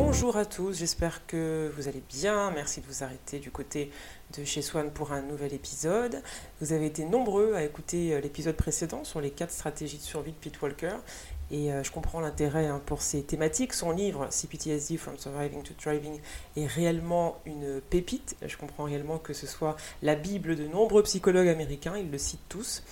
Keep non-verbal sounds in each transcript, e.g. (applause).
Bonjour à tous, j'espère que vous allez bien. Merci de vous arrêter du côté de chez Swan pour un nouvel épisode. Vous avez été nombreux à écouter euh, l'épisode précédent sur les quatre stratégies de survie de Pete Walker et euh, je comprends l'intérêt hein, pour ces thématiques. Son livre CPTSD From Surviving to Thriving est réellement une pépite. Je comprends réellement que ce soit la Bible de nombreux psychologues américains, ils le citent tous.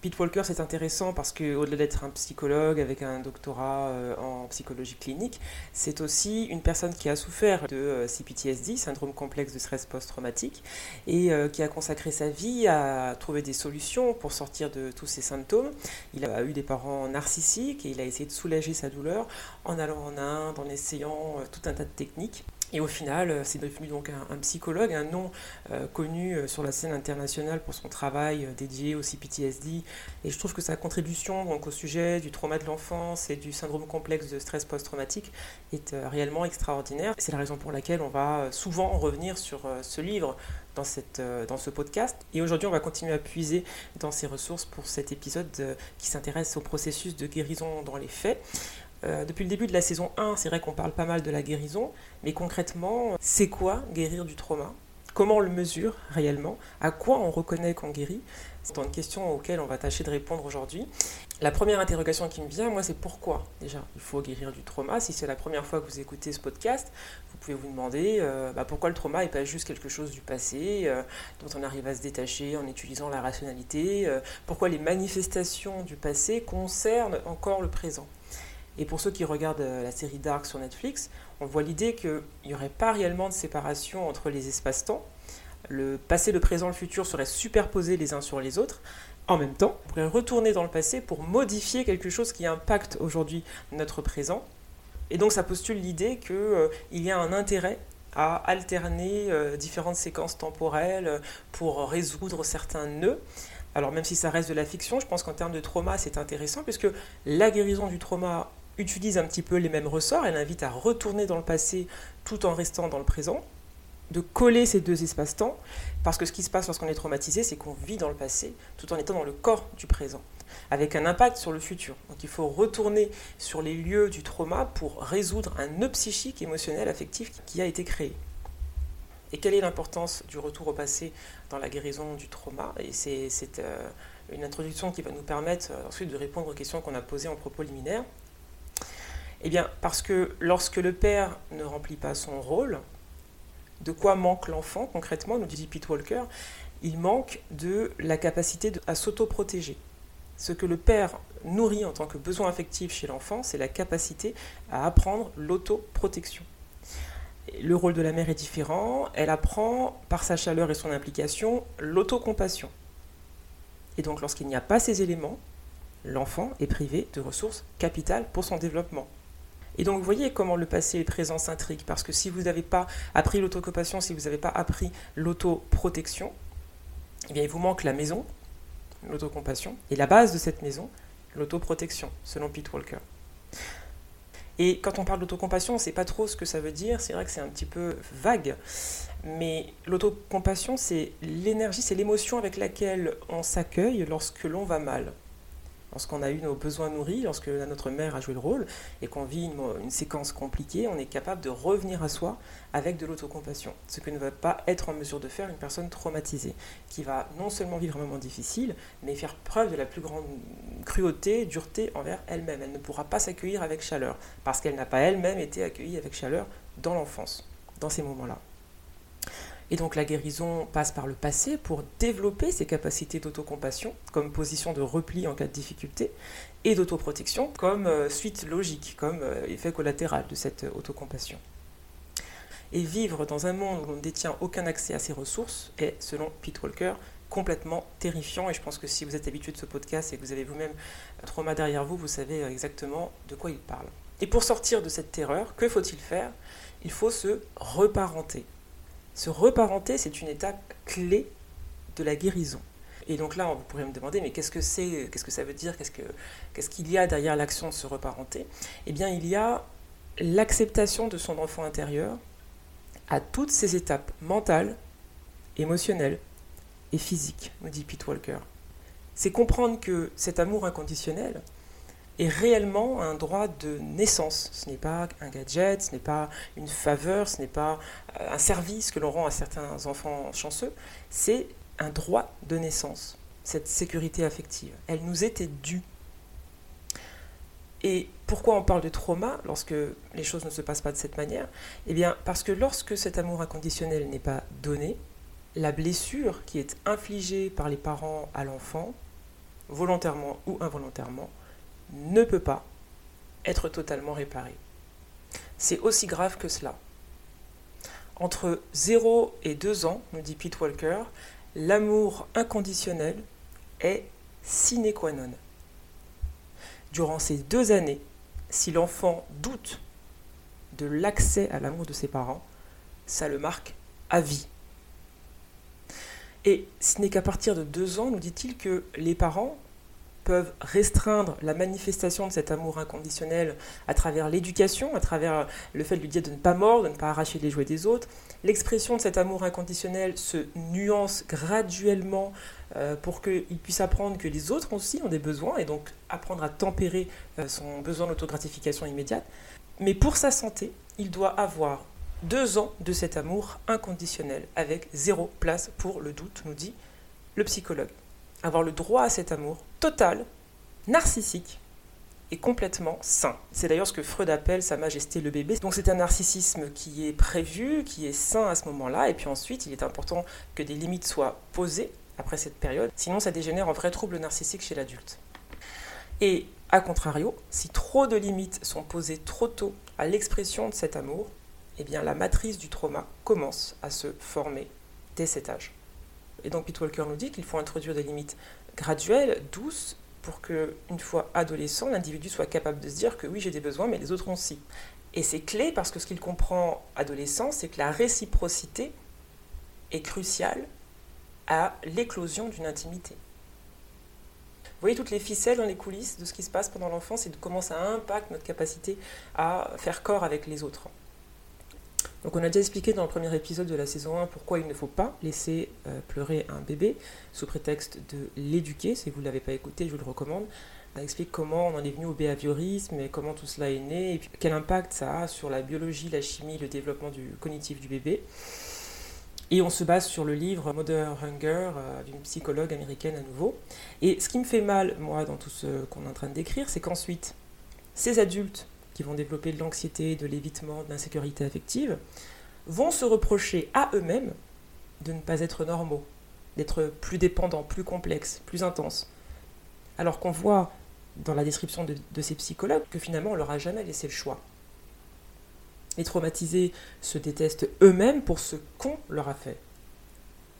Pete Walker, c'est intéressant parce qu'au-delà d'être un psychologue avec un doctorat euh, en psychologie clinique, c'est aussi une personne qui a souffert de euh, CPTSD, syndrome complexe de stress post-traumatique, et euh, qui a consacré sa vie à trouver des solutions pour sortir de tous ces symptômes. Il a eu des parents narcissiques et il a essayé de soulager sa douleur en allant en Inde, en essayant tout un tas de techniques. Et au final, euh, c'est devenu donc un, psychologue, un nom euh, connu euh, sur la scène internationale pour son travail dédié au CPTSD. Et je trouve que sa contribution donc, au sujet du trauma de l'enfance et du syndrome complexe de stress post-traumatique est réellement extraordinaire. C'est la raison pour laquelle on va souvent revenir sur ce livre dans, cette, dans ce podcast. Et aujourd'hui, on va continuer à puiser dans ces ressources pour cet épisode qui s'intéresse au processus de guérison dans les faits. Euh, depuis le début de la saison 1, c'est vrai qu'on parle pas mal de la guérison, mais concrètement, c'est quoi guérir du trauma? Comment on le mesure réellement? À quoi on reconnaît qu'on guérit? C'est une question auxquelles on va tâcher de répondre aujourd'hui. La première interrogation qui me vient, moi, c'est pourquoi déjà il faut guérir du trauma? Si c'est la première fois que vous écoutez ce podcast, vous pouvez vous demander euh, bah, pourquoi le trauma n'est pas juste quelque chose du passé euh, dont on arrive à se détacher en utilisant la rationalité. pourquoi les manifestations du passé concernent encore le présent? Et pour ceux qui regardent euh, la série Dark sur Netflix, on voit l'idée qu'il n'y aurait pas réellement de séparation entre les espaces-temps. Le passé, le présent, le futur seraient superposés les uns sur les autres. En même temps, on pourrait retourner dans le passé pour modifier quelque chose qui impacte aujourd'hui notre présent. Et donc ça postule l'idée qu'il euh, y a un intérêt à alterner euh, différentes séquences temporelles pour résoudre certains nœuds. Alors même si ça reste de la fiction, je pense qu'en termes de trauma, c'est intéressant puisque la guérison du trauma utilise un petit peu les mêmes ressorts, elle invite à retourner dans le passé tout en restant dans le présent, de coller ces deux espaces-temps, parce que ce qui se passe lorsqu'on est traumatisé, c'est qu'on vit dans le passé tout en étant dans le corps du présent, avec un impact sur le futur. Donc il faut retourner sur les lieux du trauma pour résoudre un nœud psychique, émotionnel, affectif qui a été créé. Et quelle est l'importance du retour au passé dans la guérison du trauma? Et c'est euh, une introduction qui va nous permettre euh, ensuite de répondre aux questions qu'on a posées en propos liminaire. Eh bien, parce que lorsque le père ne remplit pas son rôle, de quoi manque l'enfant concrètement, nous dit Pete Walker? Il manque de la capacité à s'autoprotéger. Ce que le père nourrit en tant que besoin affectif chez l'enfant, c'est la capacité à apprendre l'autoprotection. Le rôle de la mère est différent, elle apprend par sa chaleur et son implication l'autocompassion. Et donc lorsqu'il n'y a pas ces éléments, l'enfant est privé de ressources capitales pour son développement. Et donc vous voyez comment le passé et le présent s'intriguent, parce que si vous n'avez pas appris l'autocompassion, si vous n'avez pas appris l'autoprotection, eh bien il vous manque la maison, l'autocompassion, et la base de cette maison, l'autoprotection, selon Pete Walker. Et quand on parle d'autocompassion, on ne sait pas trop ce que ça veut dire, c'est vrai que c'est un petit peu vague, mais l'autocompassion, c'est l'énergie, c'est l'émotion avec laquelle on s'accueille lorsque l'on va mal lorsqu'on a eu nos besoins nourris, lorsque notre mère a joué le rôle et qu'on vit une, séquence compliquée, on est capable de revenir à soi avec de l'autocompassion. Ce que ne va pas être en mesure de faire une personne traumatisée, qui va non seulement vivre un moment difficile, mais faire preuve de la plus grande cruauté, dureté envers elle-même. Elle ne pourra pas s'accueillir avec chaleur, parce qu'elle n'a pas elle-même été accueillie avec chaleur dans l'enfance, dans ces moments-là. Et donc la guérison passe par le passé pour développer ses capacités d'autocompassion comme position de repli en cas de difficulté et d'autoprotection comme euh, suite logique, comme euh, effet collatéral de cette euh, autocompassion. Et vivre dans un monde où l'on ne détient aucun accès à ses ressources est, selon Pete Walker, complètement terrifiant. Et je pense que si vous êtes habitué de ce podcast et que vous avez vous-même un trauma derrière vous, vous savez exactement de quoi il parle. Et pour sortir de cette terreur, que faut-il faire? Il faut se reparenter se reparenter, c'est une étape clé de la guérison. Et donc là, vous pourriez me demander, mais qu'est-ce que c'est, qu'est-ce que ça veut dire, qu'est-ce, que, qu'est-ce qu'il y a derrière l'action de se reparenter? Eh bien, il y a l'acceptation de son enfant intérieur à toutes ses étapes mentales, émotionnelles et physiques, nous dit Pete Walker. C'est comprendre que cet amour inconditionnel est réellement un droit de naissance. Ce n'est pas un gadget, ce n'est pas une faveur, ce n'est pas euh, un service que l'on rend à certains enfants chanceux, c'est un droit de naissance, cette sécurité affective. Elle nous était due. Et pourquoi on parle de trauma lorsque les choses ne se passent pas de cette manière? Eh bien, parce que lorsque cet amour inconditionnel n'est pas donné, la blessure qui est infligée par les parents à l'enfant, volontairement ou involontairement, ne peut pas être totalement réparée. C'est aussi grave que cela. Entre 0 et 2 ans, nous dit Pete Walker, l'amour inconditionnel est sine qua non. Durant ces deux années, si l'enfant doute de l'accès à l'amour de ses parents, ça le marque à vie. Et ce n'est qu'à partir de deux ans, nous dit-il, que les parents peuvent restreindre la manifestation de cet amour inconditionnel à travers l'éducation, à travers le fait de lui dire de ne pas mordre, de ne pas arracher les jouets des autres. L'expression de cet amour inconditionnel se nuance graduellement euh, pour qu'il puisse apprendre que les autres aussi ont des besoins et donc apprendre à tempérer euh, son besoin d'autogratification immédiate. Mais pour sa santé, il doit avoir deux ans de cet amour inconditionnel avec zéro place pour le doute, nous dit le psychologue avoir le droit à cet amour total, narcissique et complètement sain. C'est d'ailleurs ce que Freud appelle sa majesté le bébé. Donc c'est un narcissisme qui est prévu, qui est sain à ce moment-là, et puis ensuite il est important que des limites soient posées après cette période, sinon ça dégénère en vrai trouble narcissique chez l'adulte. Et a contrario, si trop de limites sont posées trop tôt à l'expression de cet amour, eh bien la matrice du trauma commence à se former dès cet âge. Et donc Pete Walker nous dit qu'il faut introduire des limites graduelles, douces, pour que, une fois adolescent, l'individu soit capable de se dire que oui, j'ai des besoins, mais les autres ont aussi. Et c'est clé parce que ce qu'il comprend adolescent, c'est que la réciprocité est cruciale à l'éclosion d'une intimité. Vous voyez toutes les ficelles dans les coulisses de ce qui se passe pendant l'enfance et de comment ça impacte notre capacité à faire corps avec les autres. Donc on a déjà expliqué dans le premier épisode de la saison 1 pourquoi il ne faut pas laisser euh, pleurer un bébé sous prétexte de l'éduquer. Si vous ne l'avez pas écouté, je vous le recommande. On explique comment on en est venu au behaviorisme et comment tout cela est né et quel impact ça a sur la biologie, la chimie, le développement du cognitif du bébé. Et on se base sur le livre Mother Hunger euh, d'une psychologue américaine à nouveau. Et ce qui me fait mal, moi, dans tout ce qu'on est en train de décrire, c'est qu'ensuite, ces adultes qui vont développer de l'anxiété, de l'évitement, de l'insécurité affective, vont se reprocher à eux-mêmes de ne pas être normaux, d'être plus dépendants, plus complexes, plus intenses. Alors qu'on voit dans la description de, ces psychologues que finalement on leur a jamais laissé le choix. Les traumatisés se détestent eux-mêmes pour ce qu'on leur a fait.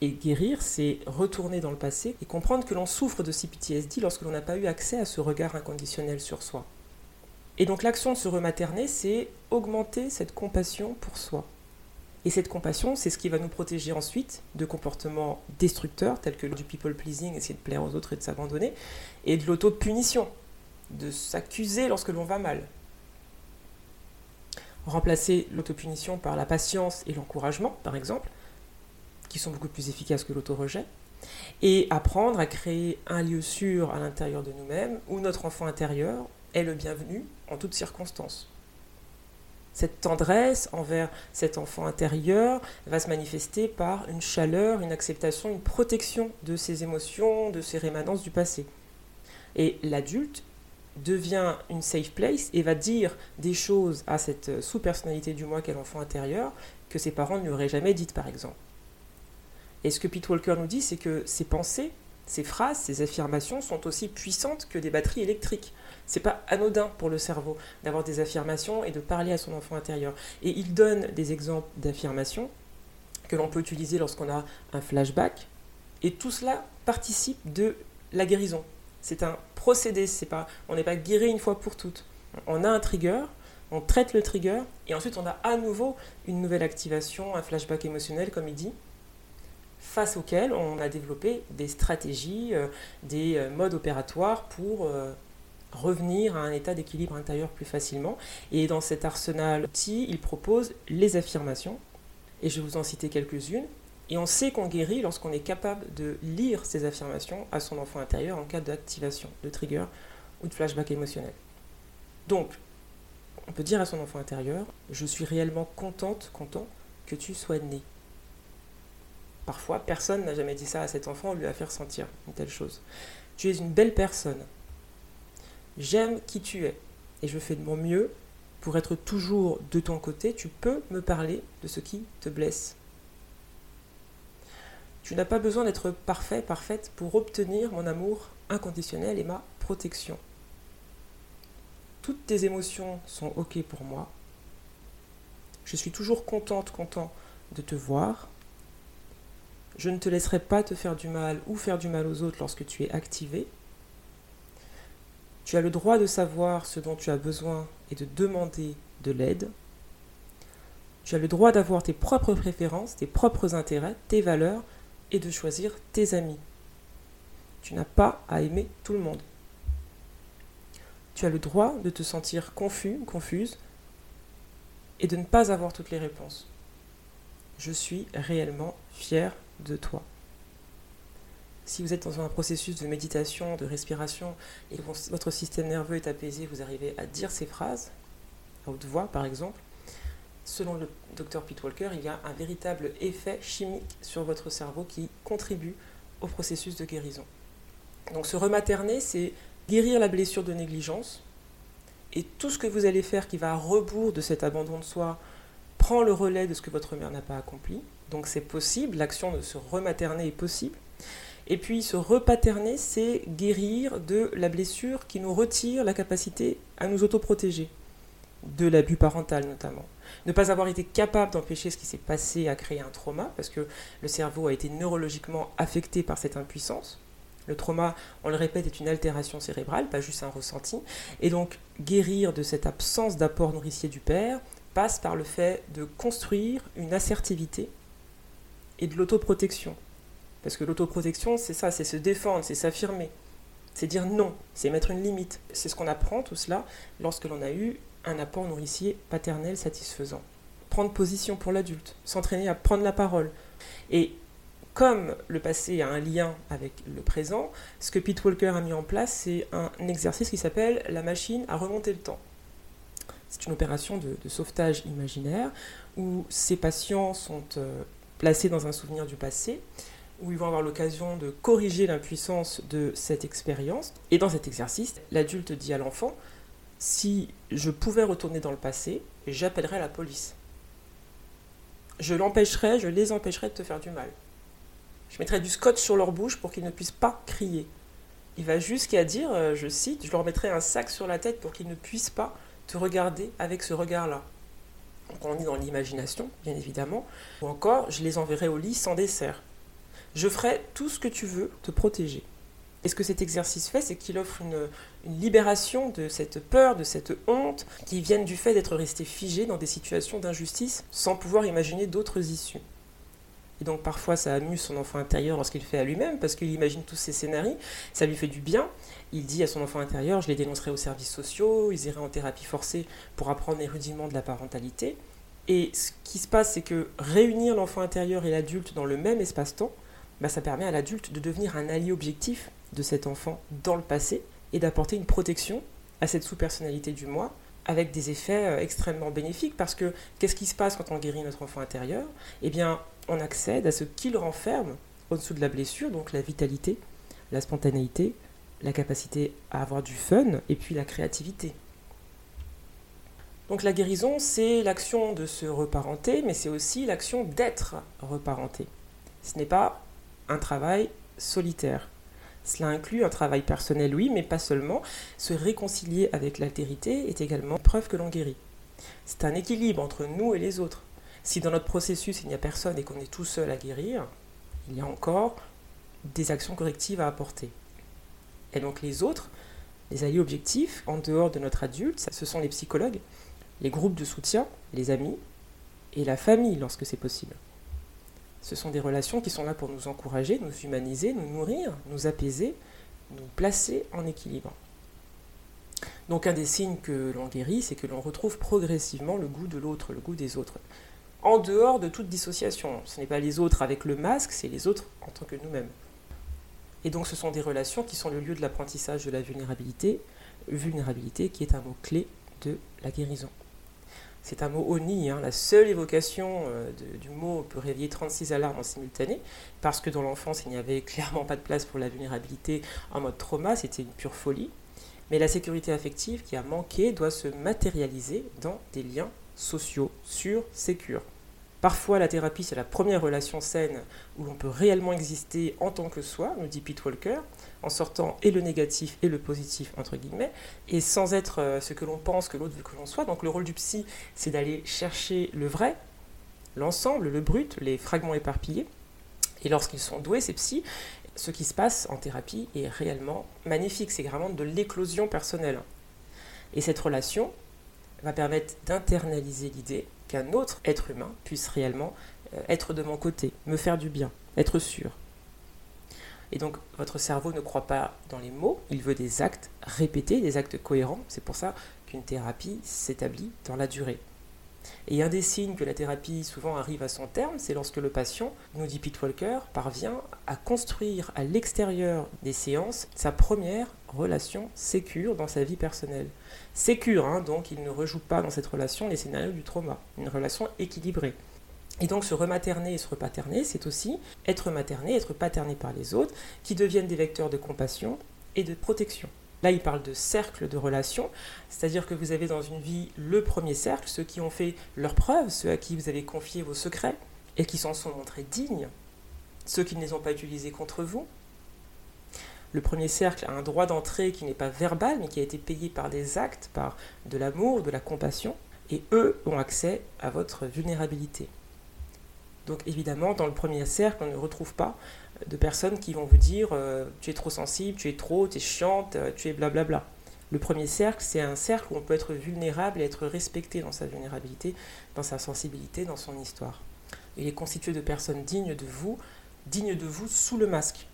Et guérir, c'est retourner dans le passé et comprendre que l'on souffre de CPTSD lorsque l'on n'a pas eu accès à ce regard inconditionnel sur soi. Et donc l'action de se rematerner, c'est augmenter cette compassion pour soi. Et cette compassion, c'est ce qui va nous protéger ensuite de comportements destructeurs, tels que du people pleasing, essayer de plaire aux autres et de s'abandonner, et de l'auto-punition, de s'accuser lorsque l'on va mal. Remplacer l'autopunition par la patience et l'encouragement, par exemple, qui sont beaucoup plus efficaces que l'auto-rejet, et apprendre à créer un lieu sûr à l'intérieur de nous-mêmes, où notre enfant intérieur est le bienvenu en toutes circonstances. Cette tendresse envers cet enfant intérieur va se manifester par une chaleur, une acceptation, une protection de ses émotions, de ses rémanences du passé. Et l'adulte devient une safe place et va dire des choses à cette sous-personnalité du moi qu'est l'enfant intérieur que ses parents ne lui auraient jamais dites, par exemple. Et ce que Pete Walker nous dit, c'est que ces pensées, ces phrases, ces affirmations sont aussi puissantes que des batteries électriques. C'est pas anodin pour le cerveau d'avoir des affirmations et de parler à son enfant intérieur. Et il donne des exemples d'affirmations que l'on peut utiliser lorsqu'on a un flashback. Et tout cela participe de la guérison. C'est un procédé, c'est pas, on n'est pas guéri une fois pour toutes. On a un trigger, on traite le trigger, et ensuite on a à nouveau une nouvelle activation, un flashback émotionnel, comme il dit. face auxquels on a développé des stratégies, euh, des euh, modes opératoires pour euh, revenir à un état d'équilibre intérieur plus facilement. Et dans cet arsenal d'outils, il propose les affirmations, et je vais vous en citer quelques-unes. Et on sait qu'on guérit lorsqu'on est capable de lire ces affirmations à son enfant intérieur en cas d'activation, de trigger ou de flashback émotionnel. Donc, on peut dire à son enfant intérieur, je suis réellement contente, content que tu sois né. Parfois, personne n'a jamais dit ça à cet enfant, on lui a fait ressentir une telle chose. Tu es une belle personne. J'aime qui tu es. Et je fais de mon mieux pour être toujours de ton côté. Tu peux me parler de ce qui te blesse. Tu n'as pas besoin d'être parfait, parfaite pour obtenir mon amour inconditionnel et ma protection. Toutes tes émotions sont OK pour moi. Je suis toujours contente, content de te voir. Je ne te laisserai pas te faire du mal ou faire du mal aux autres lorsque tu es activé. Tu as le droit de savoir ce dont tu as besoin et de demander de l'aide. Tu as le droit d'avoir tes propres préférences, tes propres intérêts, tes valeurs et de choisir tes amis. Tu n'as pas à aimer tout le monde. Tu as le droit de te sentir confus, confuse, et de ne pas avoir toutes les réponses. Je suis réellement fier de toi. Si vous êtes dans un processus de méditation, de respiration, et votre système nerveux est apaisé, vous arrivez à dire ces phrases, à haute voix par exemple, selon le docteur Pete Walker, il y a un véritable effet chimique sur votre cerveau qui contribue au processus de guérison. Donc se rematerner, c'est guérir la blessure de négligence, et tout ce que vous allez faire qui va à rebours de cet abandon de soi prend le relais de ce que votre mère n'a pas accompli. Donc c'est possible, l'action de se rematerner est possible. Et puis se repaterner, c'est guérir de la blessure qui nous retire la capacité à nous autoprotéger, de l'abus parental notamment. Ne pas avoir été capable d'empêcher ce qui s'est passé a créé un trauma, parce que le cerveau a été neurologiquement affecté par cette impuissance. Le trauma, on le répète, est une altération cérébrale, pas juste un ressenti. Et donc, guérir de cette absence d'apport nourricier du père passe par le fait de construire une assertivité et de l'autoprotection. Parce que l'autoprotection, c'est ça, c'est se défendre, c'est s'affirmer. C'est dire non, c'est mettre une limite. C'est ce qu'on apprend tout cela lorsque l'on a eu un apport nourricier paternel satisfaisant. Prendre position pour l'adulte, s'entraîner à prendre la parole. Et comme le passé a un lien avec le présent, ce que Pete Walker a mis en place, c'est un exercice qui s'appelle la machine à remonter le temps. C'est une opération de, sauvetage imaginaire où ces patients sont euh, placés dans un souvenir du passé, où ils vont avoir l'occasion de corriger l'impuissance de cette expérience. Et dans cet exercice, l'adulte dit à l'enfant, si je pouvais retourner dans le passé, j'appellerais la police. Je l'empêcherais, je les empêcherais de te faire du mal. Je mettrais du scotch sur leur bouche pour qu'ils ne puissent pas crier. Il va jusqu'à dire, euh, je cite, je leur mettrai un sac sur la tête pour qu'ils ne puissent pas te regarder avec ce regard-là. Donc on est dans l'imagination, bien évidemment. Ou encore, je les enverrai au lit sans dessert. Je ferai tout ce que tu veux te protéger. Et ce que cet exercice fait, c'est qu'il offre une, libération de cette peur, de cette honte, qui viennent du fait d'être resté figé dans des situations d'injustice sans pouvoir imaginer d'autres issues. Et donc parfois ça amuse son enfant intérieur lorsqu'il fait à lui-même, parce qu'il imagine tous ces scénarios, ça lui fait du bien. Il dit à son enfant intérieur, je les dénoncerai aux services sociaux, ils iraient en thérapie forcée pour apprendre les rudiments de la parentalité. Et ce qui se passe, c'est que réunir l'enfant intérieur et l'adulte dans le même espace-temps, bah, ça permet à l'adulte de devenir un allié objectif de cet enfant dans le passé et d'apporter une protection à cette sous-personnalité du moi avec des effets euh, extrêmement bénéfiques parce que qu'est-ce qui se passe quand on guérit notre enfant intérieur? Eh bien, on accède à ce qu'il renferme au-dessous de la blessure, donc la vitalité, la spontanéité, la capacité à avoir du fun et puis la créativité. Donc la guérison, c'est l'action de se reparenter, mais c'est aussi l'action d'être reparenté. Ce n'est pas un travail solitaire. Cela inclut un travail personnel, oui, mais pas seulement. Se réconcilier avec l'altérité est également preuve que l'on guérit. C'est un équilibre entre nous et les autres. Si dans notre processus il n'y a personne et qu'on est tout seul à guérir, il y a encore des actions correctives à apporter. Et donc les autres, les alliés objectifs, en dehors de notre adulte, ce sont les psychologues, les groupes de soutien, les amis et la famille lorsque c'est possible. Ce sont des relations qui sont là pour nous encourager, nous humaniser, nous nourrir, nous apaiser, nous placer en équilibre. Donc un des signes que l'on guérit, c'est que l'on retrouve progressivement le goût de l'autre, le goût des autres. En dehors de toute dissociation. Ce n'est pas les autres avec le masque, c'est les autres en tant que nous-mêmes. Et donc ce sont des relations qui sont le lieu de l'apprentissage de la vulnérabilité, vulnérabilité qui est un mot clé de la guérison. C'est un mot oni, hein. la seule évocation euh, du mot peut réveiller 36 alarmes en simultané, parce que dans l'enfance il n'y avait (laughs) clairement pas de place pour la vulnérabilité en mode trauma, c'était une pure folie. Mais la sécurité affective qui a manqué doit se matérialiser dans des liens sociaux, sûrs, sécures. Parfois, la thérapie, c'est la première relation saine où l'on peut réellement exister en tant que soi, nous dit Pete Walker, en sortant et le négatif et le positif, entre guillemets, et sans être euh, ce que l'on pense que l'autre veut que l'on soit. Donc le rôle du psy, c'est d'aller chercher le vrai, l'ensemble, le brut, les fragments éparpillés. Et lorsqu'ils sont doués, ces psys, ce qui se passe en thérapie est réellement magnifique. C'est vraiment de l'éclosion personnelle. Et cette relation va permettre d'internaliser l'idée qu'un autre être humain puisse réellement euh, être de mon côté, me faire du bien, être sûr. Et donc votre cerveau ne croit pas dans les mots, il veut des actes répétés, des actes cohérents. C'est pour ça qu'une thérapie s'établit dans la durée. Et un des signes que la thérapie souvent arrive à son terme, c'est lorsque le patient, nous dit Pete Walker, parvient à construire à l'extérieur des séances sa première relation sécure dans sa vie personnelle. Sécure, hein, donc il ne rejoue pas dans cette relation les scénarios du trauma, une relation équilibrée. Et donc se rematerner et se repaterner, c'est aussi être materné, être paterné par les autres, qui deviennent des vecteurs de compassion et de protection. Là, il parle de cercle de relations, c'est-à-dire que vous avez dans une vie le premier cercle, ceux qui ont fait leurs preuves, ceux à qui vous avez confié vos secrets et qui s'en sont montrés dignes, ceux qui ne les ont pas utilisés contre vous. Le premier cercle a un droit d'entrée qui n'est pas verbal, mais qui a été payé par des actes, par de l'amour, de la compassion, et eux ont accès à votre vulnérabilité. Donc évidemment, dans le premier cercle, on ne retrouve pas de personnes qui vont vous dire euh, tu es trop sensible, tu es trop, tu es chiante, euh, tu es blablabla. Le premier cercle, c'est un cercle où on peut être vulnérable et être respecté dans sa vulnérabilité, dans sa sensibilité, dans son histoire. Il est constitué de personnes dignes de vous, dignes de vous sous le masque,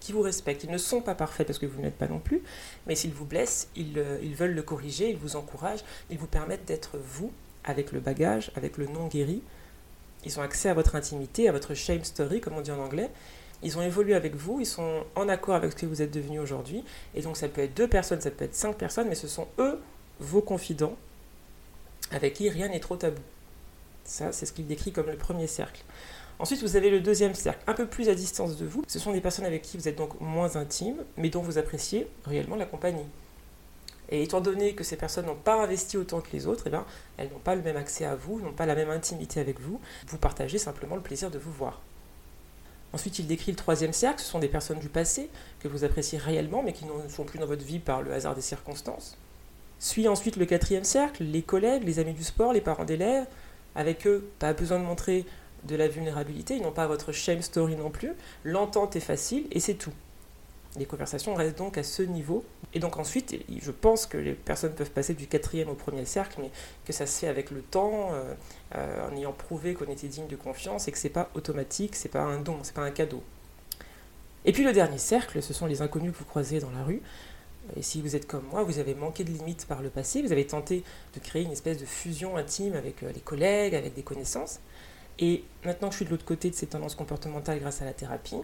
qui vous respectent. Ils ne sont pas parfaits parce que vous n'êtes pas non plus, mais s'ils vous blessent, euh, ils veulent le corriger, ils vous encouragent, ils vous permettent d'être vous, avec le bagage, avec le non guéri, ils ont accès à votre intimité, à votre shame story, comme on dit en anglais. Ils ont évolué avec vous, ils sont en accord avec ce que vous êtes devenu aujourd'hui. Et donc ça peut être deux personnes, ça peut être cinq personnes, mais ce sont eux, vos confidents, avec qui rien n'est trop tabou. Ça, c'est ce qu'il décrit comme le premier cercle. Ensuite, vous avez le deuxième cercle, un peu plus à distance de vous. Ce sont des personnes avec qui vous êtes donc moins intime, mais dont vous appréciez réellement la compagnie. Et étant donné que ces personnes n'ont pas investi autant que les autres, eh bien, elles n'ont pas le même accès à vous, n'ont pas la même intimité avec vous. Vous partagez simplement le plaisir de vous voir. Ensuite, il décrit le troisième cercle, ce sont des personnes du passé que vous appréciez réellement, mais qui ne sont plus dans votre vie par le hasard des circonstances. Suit ensuite le quatrième cercle, les collègues, les amis du sport, les parents d'élèves. Avec eux, pas besoin de montrer de la vulnérabilité, ils n'ont pas votre shame story non plus. L'entente est facile et c'est tout. Les conversations restent donc à ce niveau. Et donc ensuite, je pense que les personnes peuvent passer du quatrième au premier cercle, mais que ça se fait avec le temps, euh, euh, en ayant prouvé qu'on était digne de confiance et que c'est pas automatique, c'est pas un don, c'est pas un cadeau. Et puis le dernier cercle, ce sont les inconnus que vous croisez dans la rue. Et si vous êtes comme moi, vous avez manqué de limites par le passé, vous avez tenté de créer une espèce de fusion intime avec euh, les collègues, avec des connaissances. Et maintenant que je suis de l'autre côté de ces tendances comportementales grâce à la thérapie,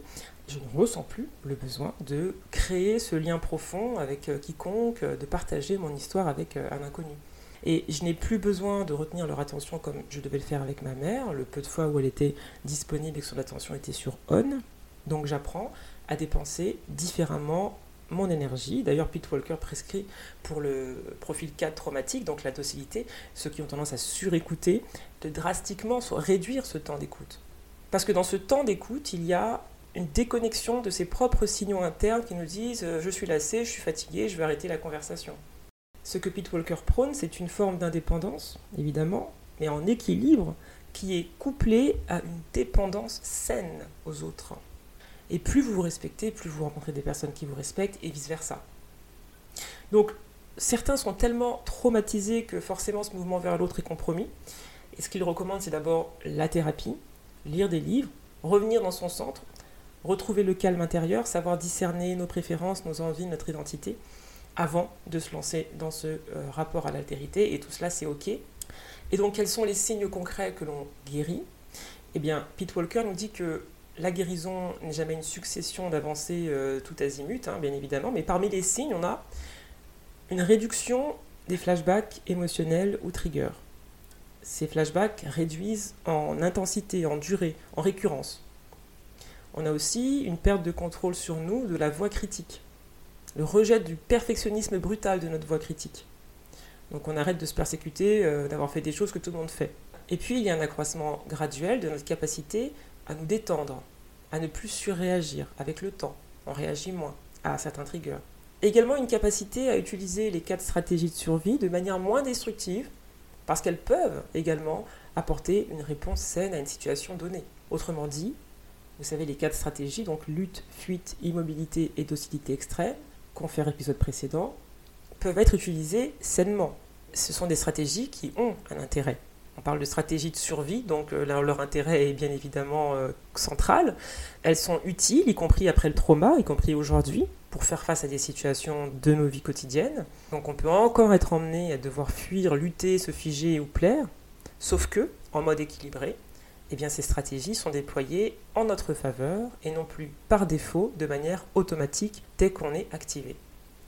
je ne ressens plus le besoin de créer ce lien profond avec euh, quiconque, euh, de partager mon histoire avec euh, un inconnu. Et je n'ai plus besoin de retenir leur attention comme je devais le faire avec ma mère, le peu de fois où elle était disponible et que son attention était sur on. Donc j'apprends à dépenser différemment mon énergie. D'ailleurs, Pete Walker prescrit pour le profil 4 traumatique, donc la docilité, ceux qui ont tendance à surécouter, de drastiquement réduire ce temps d'écoute. Parce que dans ce temps d'écoute, il y a une déconnexion de ses propres signaux internes qui nous disent euh, je suis lassé, je suis fatigué, je vais arrêter la conversation. Ce que Pete Walker prône, c'est une forme d'indépendance, évidemment, mais en équilibre, qui est couplée à une dépendance saine aux autres. Et plus vous vous respectez, plus vous rencontrez des personnes qui vous respectent et vice-versa. Donc, certains sont tellement traumatisés que forcément ce mouvement vers l'autre est compromis. Et ce qu'il recommande, c'est d'abord la thérapie, lire des livres, revenir dans son centre, retrouver le calme intérieur, savoir discerner nos préférences, nos envies, notre identité, avant de se lancer dans ce euh, rapport à l'altérité. Et tout cela, c'est OK. Et donc, quels sont les signes concrets que l'on guérit? Eh bien, Pete Walker nous dit que la guérison n'est jamais une succession d'avancées euh, tout azimut, hein, bien évidemment, mais parmi les signes, on a une réduction des flashbacks émotionnels ou triggers. Ces flashbacks réduisent en intensité, en durée, en récurrence. On a aussi une perte de contrôle sur nous de la voix critique, le rejet du perfectionnisme brutal de notre voix critique. Donc on arrête de se persécuter euh, d'avoir fait des choses que tout le monde fait. Et puis il y a un accroissement graduel de notre capacité à nous détendre, à ne plus surréagir avec le temps. On réagit moins à certains triggers. Également une capacité à utiliser les quatre stratégies de survie de manière moins destructive, parce qu'elles peuvent également apporter une réponse saine à une situation donnée. Autrement dit, vous savez, les quatre stratégies, donc lutte, fuite, immobilité et docilité extrême, qu'on fait à l'épisode précédent, peuvent être utilisées sainement. Ce sont des stratégies qui ont un intérêt. On parle de stratégie de survie, donc euh, leur intérêt est bien évidemment euh, central. Elles sont utiles, y compris après le trauma, y compris aujourd'hui, pour faire face à des situations de nos vies quotidiennes. Donc on peut encore être emmené à devoir fuir, lutter, se figer ou plaire, sauf que, en mode équilibré, eh ces stratégies sont déployées en notre faveur et non plus par défaut de manière automatique dès qu'on est activé.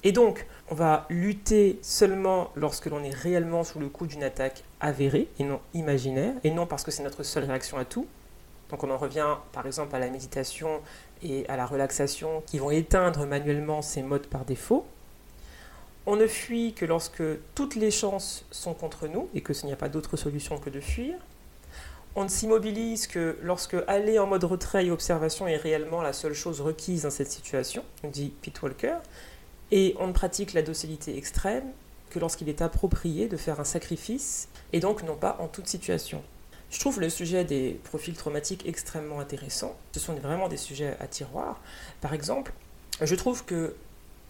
Et donc, on va lutter seulement lorsque l'on est réellement sous le coup d'une attaque avérée et non imaginaire, et non parce que c'est notre seule réaction à tout. Donc on en revient par exemple à la méditation et à la relaxation qui vont éteindre manuellement ces modes par défaut. On ne fuit que lorsque toutes les chances sont contre nous et que ce n'y a pas d'autre solution que de fuir. On ne s'immobilise que lorsque aller en mode retrait et observation est réellement la seule chose requise dans cette situation, dit Pete Walker. Et on ne pratique la docilité extrême que lorsqu'il est approprié de faire un sacrifice, et donc non pas en toute situation. Je trouve le sujet des profils traumatiques extrêmement intéressant. Ce sont vraiment des sujets à tiroir. Par exemple, je trouve que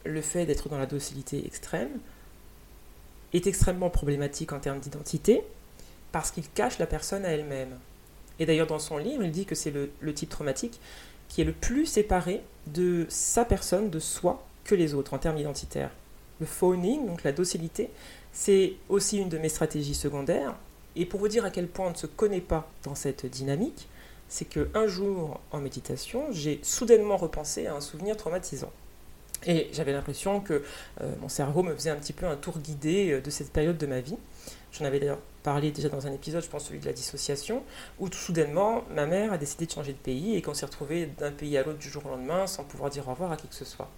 le fait d'être dans la docilité extrême est extrêmement problématique en termes d'identité parce qu'il cache la personne à elle-même. Et d'ailleurs, dans son livre, il dit que c'est le, type traumatique qui est le plus séparé de sa personne, de soi, que les autres en termes identitaires. Le phoning, donc la docilité, c'est aussi une de mes stratégies secondaires. Et pour vous dire à quel point on ne se connaît pas dans cette dynamique, c'est qu'un jour en méditation, j'ai soudainement repensé à un souvenir traumatisant. Et j'avais l'impression que euh, mon cerveau me faisait un petit peu un tour guidé euh, de cette période de ma vie. J'en avais d'ailleurs parlé déjà dans un épisode, je pense celui de la dissociation, où tout soudainement, ma mère a décidé de changer de pays et qu'on s'est retrouvé d'un pays à l'autre du jour au lendemain sans pouvoir dire au revoir à qui que ce soit.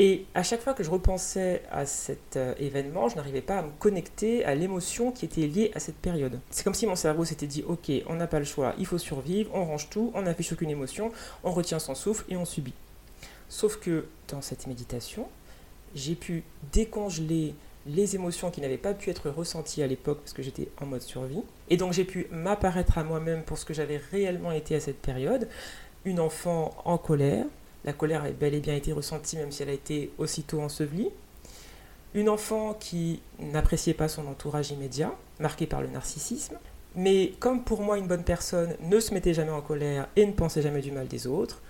Et à chaque fois que je repensais à cet euh, événement, je n'arrivais pas à me connecter à l'émotion qui était liée à cette période. C'est comme si mon cerveau s'était dit Ok, on n'a pas le choix, il faut survivre, on range tout, on n'affiche aucune émotion, on retient son souffle et on subit. Sauf que dans cette méditation, j'ai pu décongeler les émotions qui n'avaient pas pu être ressenties à l'époque parce que j'étais en mode survie. Et donc j'ai pu m'apparaître à moi-même pour ce que j'avais réellement été à cette période, une enfant en colère, la colère a bel et bien été ressentie, même si elle a été aussitôt ensevelie. Une enfant qui n'appréciait pas son entourage immédiat, marqué par le narcissisme. Mais comme pour moi, une bonne personne ne se mettait jamais en colère et ne pensait jamais du mal des autres,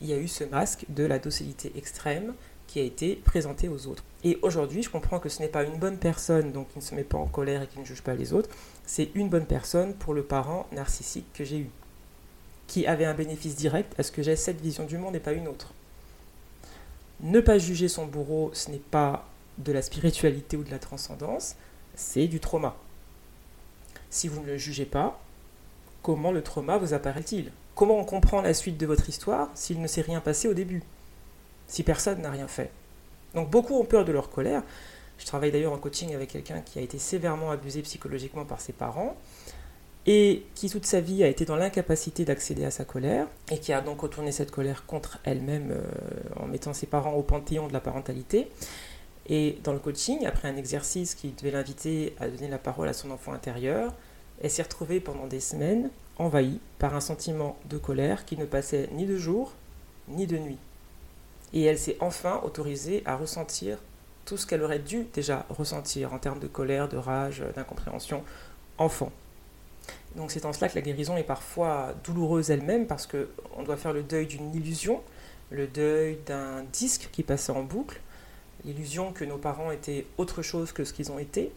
il y a eu ce masque de la docilité extrême qui a été présenté aux autres. Et aujourd'hui, je comprends que ce n'est pas une bonne personne, donc qui ne se met pas en colère et qui ne juge pas les autres, c'est une bonne personne pour le parent narcissique que j'ai eu qui avait un bénéfice direct à ce que j'ai cette vision du monde et pas une autre? Ne pas juger son bourreau, ce n'est pas de la spiritualité ou de la transcendance, c'est du trauma. Si vous ne le jugez pas, comment le trauma vous apparaît-il? Comment on comprend la suite de votre histoire s'il ne s'est rien passé au début? Si personne n'a rien fait Donc beaucoup ont peur de leur colère. Je travaille d'ailleurs en coaching avec quelqu'un qui a été sévèrement abusé psychologiquement par ses parents et qui toute sa vie a été dans l'incapacité d'accéder à sa colère, et qui a donc retourné cette colère contre elle-même euh, en mettant ses parents au panthéon de la parentalité. Et dans le coaching, après un exercice qui devait l'inviter à donner la parole à son enfant intérieur, elle s'est retrouvée pendant des semaines envahie par un sentiment de colère qui ne passait ni de jour ni de nuit. Et elle s'est enfin autorisée à ressentir tout ce qu'elle aurait dû déjà ressentir en termes de colère, de rage, d'incompréhension enfant. Donc c'est en cela que la guérison est parfois douloureuse elle-même parce qu'on doit faire le deuil d'une illusion, le deuil d'un disque qui passait en boucle, l'illusion que nos parents étaient autre chose que ce qu'ils ont été.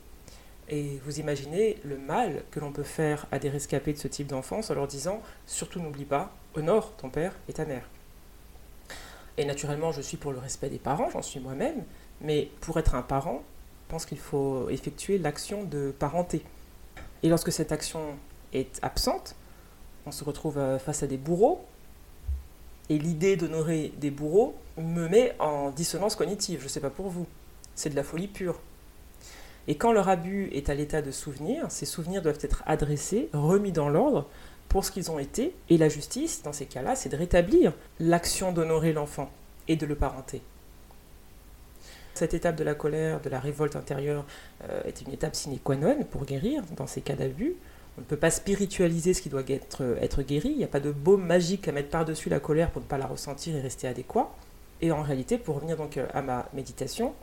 Et vous imaginez le mal que l'on peut faire à des rescapés de ce type d'enfance en leur disant surtout n'oublie pas, honore ton père et ta mère. Et naturellement, je suis pour le respect des parents, j'en suis moi-même, mais pour être un parent, je pense qu'il faut effectuer l'action de parenté. Et lorsque cette action est absente, on se retrouve euh, face à des bourreaux, et l'idée d'honorer des bourreaux me met en dissonance cognitive, je ne sais pas pour vous, c'est de la folie pure. Et quand leur abus est à l'état de souvenir, ces souvenirs doivent être adressés, remis dans l'ordre pour ce qu'ils ont été, et la justice, dans ces cas-là, c'est de rétablir l'action d'honorer l'enfant et de le parenter. Cette étape de la colère, de la révolte intérieure, euh, est une étape sine qua non pour guérir dans ces cas d'abus. On ne peut pas spiritualiser ce qui doit être, guéri. Il n'y a pas de baume magique à mettre par-dessus la colère pour ne pas la ressentir et rester adéquat. Et en réalité, pour revenir donc euh, à ma méditation,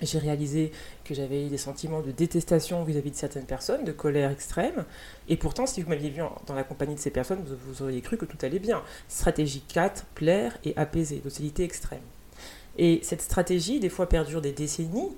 j'ai réalisé que j'avais des sentiments de détestation vis-à-vis de certaines personnes, de colère extrême. Et pourtant, si vous m'aviez vu dans la compagnie de ces personnes, vous, auriez cru que tout allait bien. Stratégie 4, plaire et apaiser, docilité extrême. Et cette stratégie, des fois, perdure des décennies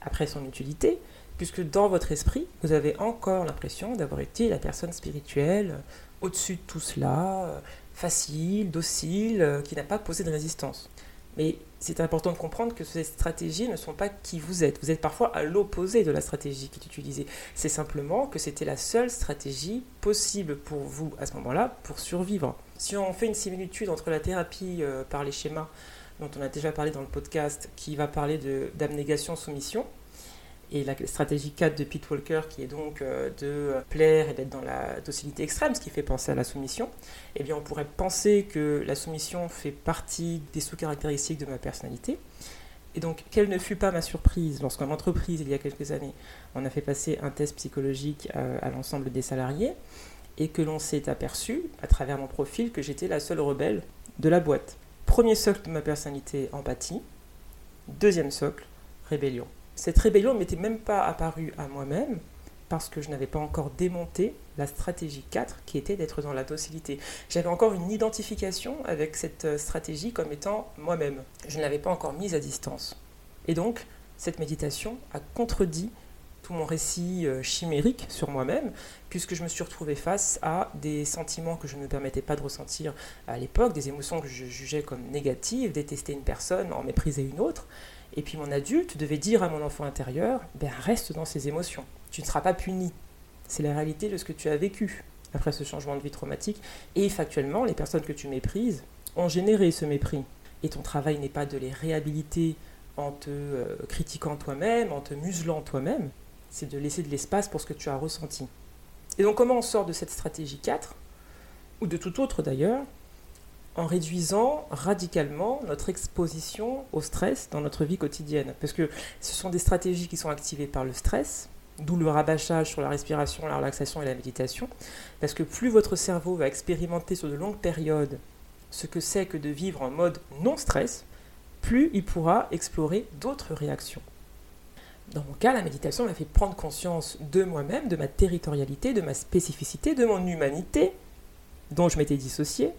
après son utilité, puisque dans votre esprit, vous avez encore l'impression d'avoir été la personne spirituelle au-dessus de tout cela, facile, docile, qui n'a pas posé de résistance. Mais c'est important de comprendre que ces stratégies ne sont pas qui vous êtes. Vous êtes parfois à l'opposé de la stratégie qui est utilisée. C'est simplement que c'était la seule stratégie possible pour vous à ce moment-là pour survivre. Si on fait une similitude entre la thérapie euh, par les schémas dont on a déjà parlé dans le podcast, qui va parler d'abnégation-soumission, et la stratégie 4 de Pete Walker, qui est donc euh, de plaire et d'être dans la docilité extrême, ce qui fait penser à la soumission, eh bien on pourrait penser que la soumission fait partie des sous-caractéristiques de ma personnalité. Et donc, quelle ne fut pas ma surprise lorsqu'en entreprise, il y a quelques années, on a fait passer un test psychologique euh, à, l'ensemble des salariés et que l'on s'est aperçu, à travers mon profil, que j'étais la seule rebelle de la boîte. Premier socle de ma personnalité, empathie. Deuxième socle, rébellion. Cette rébellion ne m'était même pas apparue à moi-même parce que je n'avais pas encore démonté la stratégie 4 qui était d'être dans la docilité. J'avais encore une identification avec cette euh, stratégie comme étant moi-même. Je ne l'avais pas encore mise à distance. Et donc, cette méditation a contredit tout mon récit euh, chimérique sur moi-même, puisque je me suis retrouvé face à des sentiments que je ne me permettais pas de ressentir à l'époque, des émotions que je jugeais comme négatives, détester une personne, en mépriser une autre. Et puis mon adulte devait dire à mon enfant intérieur, ben reste dans ces émotions, tu ne seras pas puni. C'est la réalité de ce que tu as vécu après ce changement de vie traumatique. Et factuellement, les personnes que tu méprises ont généré ce mépris. Et ton travail n'est pas de les réhabiliter en te euh, critiquant toi-même, en te muselant toi-même, c'est de laisser de l'espace pour ce que tu as ressenti. Et donc comment on sort de cette stratégie 4, ou de tout autre d'ailleurs, en réduisant radicalement notre exposition au stress dans notre vie quotidienne? Parce que ce sont des stratégies qui sont activées par le stress, d'où le rabâchage sur la respiration, la relaxation et la méditation. Parce que plus votre cerveau va expérimenter sur de longues périodes ce que c'est que de vivre en mode non-stress, plus il pourra explorer d'autres réactions. Dans mon cas, la méditation m'a fait prendre conscience de moi-même, de ma territorialité, de ma spécificité, de mon humanité, dont je m'étais dissocié,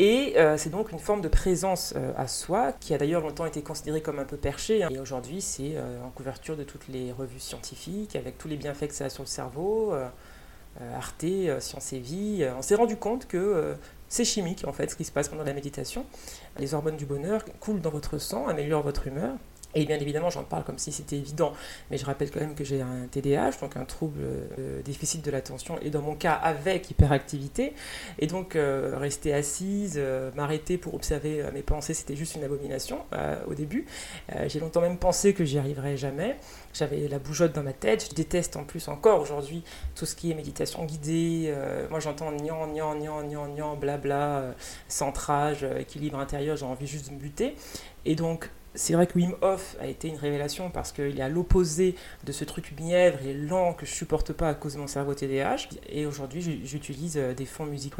et euh, c'est donc une forme de présence euh, à soi qui a d'ailleurs longtemps été considérée comme un peu perchée. Hein. Et aujourd'hui, c'est euh, en couverture de toutes les revues scientifiques, avec tous les bienfaits que ça a sur le cerveau. Arte, Science et Vie. on s'est rendu compte que c'est chimique en fait ce qui se passe pendant la méditation. Les hormones du bonheur coulent dans votre sang, améliorent votre humeur. Et bien évidemment, j'en parle comme si c'était évident, mais je rappelle quand même que j'ai un TDAH, donc un trouble euh, déficit de l'attention, et dans mon cas avec hyperactivité. Et donc, euh, rester assise, euh, m'arrêter pour observer mes pensées, c'était juste une abomination au début. j'ai longtemps même pensé que j'y arriverais jamais. J'avais la bougeotte dans ma tête. Je déteste en plus encore aujourd'hui tout ce qui est méditation guidée. moi, j'entends nian, nian, nian, nian, nian, blabla, centrage, équilibre intérieur, j'ai envie juste de me buter. Et donc, c'est vrai que Wim Hof a été une révélation parce qu'il est à l'opposé de ce truc mièvre et lent que je supporte pas à cause de mon cerveau TDAH. Et aujourd'hui, j'utilise euh, des fonds de musique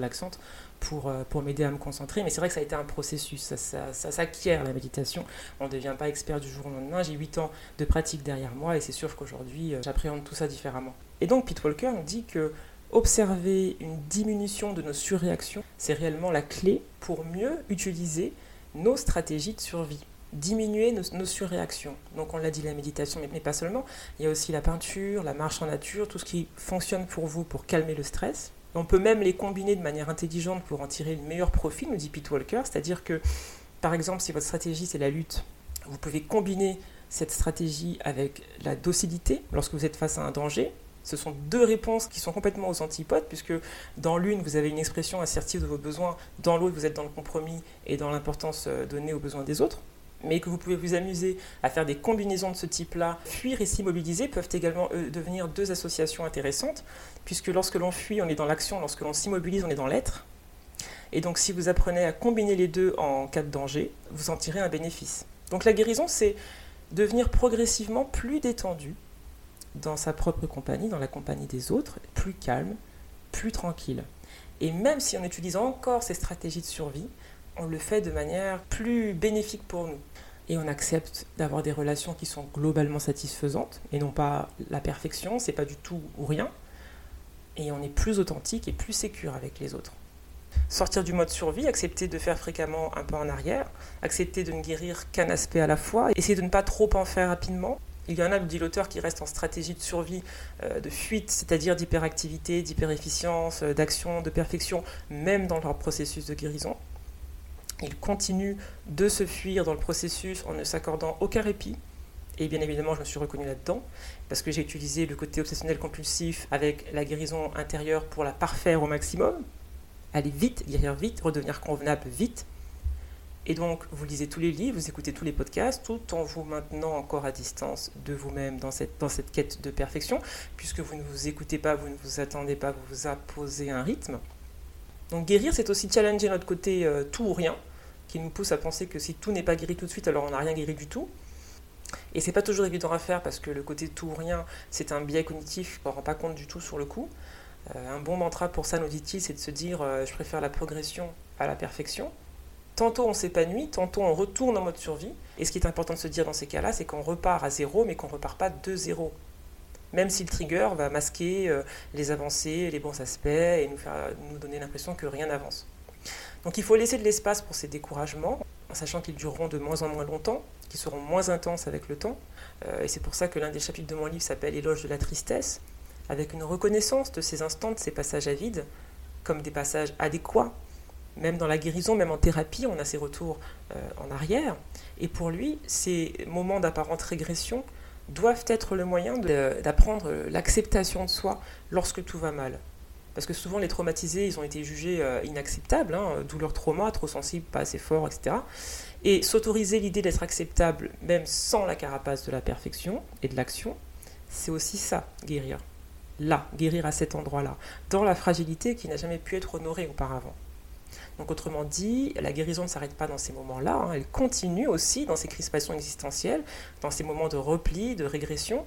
pour, euh, pour m'aider à me concentrer. Mais c'est vrai que ça a été un processus, ça, ça, s'acquiert la méditation. On ne devient pas expert du jour au lendemain. J'ai 8 ans de pratique derrière moi et c'est sûr qu'aujourd'hui, euh, j'appréhende tout ça différemment. Et donc, Pete Walker nous dit que observer une diminution de nos surréactions, c'est réellement la clé pour mieux utiliser nos stratégies de survie diminuer nos, surréactions. Donc on l'a dit, la méditation, mais, pas seulement. Il y a aussi la peinture, la marche en nature, tout ce qui fonctionne pour vous pour calmer le stress. On peut même les combiner de manière intelligente pour en tirer le meilleur profit, nous dit Pete Walker. C'est-à-dire que, par exemple, si votre stratégie c'est la lutte, vous pouvez combiner cette stratégie avec la docilité lorsque vous êtes face à un danger. Ce sont deux réponses qui sont complètement aux antipodes, puisque dans l'une, vous avez une expression assertive de vos besoins, dans l'autre, vous êtes dans le compromis et dans l'importance euh, donnée aux besoins des autres mais que vous pouvez vous amuser à faire des combinaisons de ce type-là. Fuir et s'immobiliser peuvent également devenir deux associations intéressantes, puisque lorsque l'on fuit, on est dans l'action, lorsque l'on s'immobilise, on est dans l'être. Et donc si vous apprenez à combiner les deux en cas de danger, vous en tirez un bénéfice. Donc la guérison, c'est devenir progressivement plus détendu dans sa propre compagnie, dans la compagnie des autres, plus calme, plus tranquille. Et même si on utilise encore ces stratégies de survie, on le fait de manière plus bénéfique pour nous. Et on accepte d'avoir des relations qui sont globalement satisfaisantes et non pas la perfection, c'est pas du tout ou rien. Et on est plus authentique et plus sécure avec les autres. Sortir du mode survie, accepter de faire fréquemment un pas en arrière, accepter de ne guérir qu'un aspect à la fois, essayer de ne pas trop en faire rapidement. Il y en a, dit l'auteur, qui reste en stratégie de survie, euh, de fuite, c'est-à-dire d'hyperactivité, d'hyperefficience, euh, d'action, de perfection, même dans leur processus de guérison. Il continue de se fuir dans le processus en ne s'accordant aucun répit. Et bien évidemment, je me suis reconnu là-dedans, parce que j'ai utilisé le côté obsessionnel compulsif avec la guérison intérieure pour la parfaire au maximum. Aller vite, guérir vite, redevenir convenable vite. Et donc, vous lisez tous les livres, vous écoutez tous les podcasts, tout en vous maintenant encore à distance de vous-même dans cette, dans cette quête de perfection, puisque vous ne vous écoutez pas, vous ne vous attendez pas, vous vous imposez un rythme. Donc guérir, c'est aussi challenger notre côté euh, tout ou rien, qui nous pousse à penser que si tout n'est pas guéri tout de suite, alors on n'a rien guéri du tout. Et c'est pas toujours évident à faire parce que le côté tout ou rien, c'est un biais cognitif qu'on ne rend pas compte du tout sur le coup. Euh, un bon mantra pour ça, nous dit-il, c'est de se dire euh, je préfère la progression à la perfection. Tantôt on s'épanouit, tantôt on retourne en mode survie. Et ce qui est important de se dire dans ces cas-là, c'est qu'on repart à zéro, mais qu'on repart pas de zéro. Même si le trigger va masquer euh, les avancées, les bons aspects et nous, faire, nous donner l'impression que rien n'avance. Donc il faut laisser de l'espace pour ces découragements, en sachant qu'ils dureront de moins en moins longtemps, qu'ils seront moins intenses avec le temps. Euh, et c'est pour ça que l'un des chapitres de mon livre s'appelle Éloge de la tristesse, avec une reconnaissance de ces instants, de ces passages à vide, comme des passages adéquats. Même dans la guérison, même en thérapie, on a ces retours euh, en arrière. Et pour lui, ces moments d'apparente régression doivent être le moyen d'apprendre l'acceptation de soi lorsque tout va mal. Parce que souvent, les traumatisés, ils ont été jugés euh, inacceptables, hein, d'où leur trauma, trop sensible, pas assez fort, etc. Et s'autoriser l'idée d'être acceptable, même sans la carapace de la perfection et de l'action, c'est aussi ça, guérir. Là, guérir à cet endroit-là, dans la fragilité qui n'a jamais pu être honorée auparavant. Donc autrement dit, la guérison ne s'arrête pas dans ces moments-là, hein, elle continue aussi dans ces crispations existentielles, dans ces moments de repli, de régression,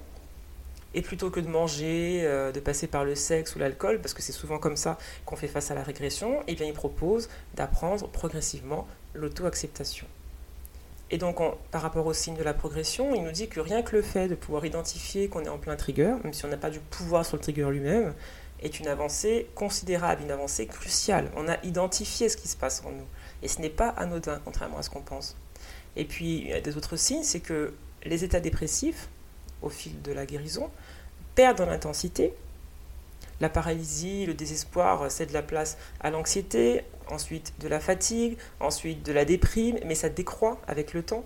et plutôt que de manger, euh, de passer par le sexe ou l'alcool, parce que c'est souvent comme ça qu'on fait face à la régression, eh bien il propose d'apprendre progressivement l'auto-acceptation. Et donc, par rapport au signe de la progression, il nous dit que rien que le fait de pouvoir identifier qu'on est en plein trigger, même si on n'a pas du pouvoir sur le trigger lui-même, est une avancée considérable, une avancée cruciale. On a identifié ce qui se passe en nous. Et ce n'est pas anodin, contrairement à ce qu'on pense. Et puis, il y a des autres signes, c'est que les états dépressifs, au fil de la guérison, perdent en intensité. La paralysie, le désespoir cèdent la place à l'anxiété, ensuite de la fatigue, ensuite de la déprime, mais ça décroît avec le temps.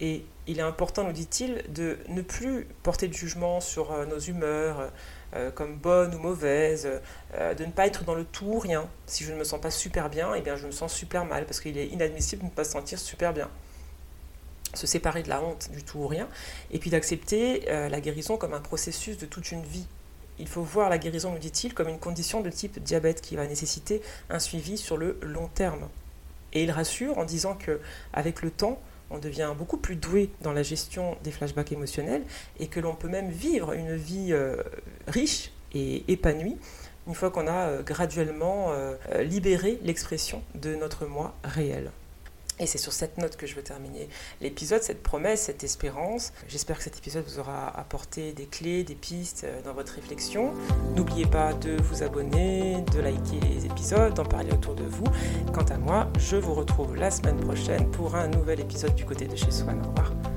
Et il est important, nous dit-il, de ne plus porter de jugement sur euh, nos humeurs, euh, comme bonnes ou mauvaises, euh, de ne pas être dans le tout ou rien. Si je ne me sens pas super bien, eh bien je me sens super mal, parce qu'il est inadmissible de ne pas se sentir super bien se séparer de la honte du tout ou rien, et puis d'accepter euh, la guérison comme un processus de toute une vie. Il faut voir la guérison, nous dit-il, comme une condition de type diabète qui va nécessiter un suivi sur le long terme. Et il rassure en disant que avec le temps, on devient beaucoup plus doué dans la gestion des flashbacks émotionnels et que l'on peut même vivre une vie euh, riche et épanouie une fois qu'on a euh, graduellement libéré l'expression de notre moi réel. Et c'est sur cette note que je veux terminer l'épisode, cette promesse, cette espérance. J'espère que cet épisode vous aura apporté des clés, des pistes euh, dans votre réflexion. N'oubliez pas de vous abonner, de liker les épisodes, d'en parler autour de vous. Quant à moi, je vous retrouve la semaine prochaine pour un nouvel épisode du côté de chez Swan. Au revoir.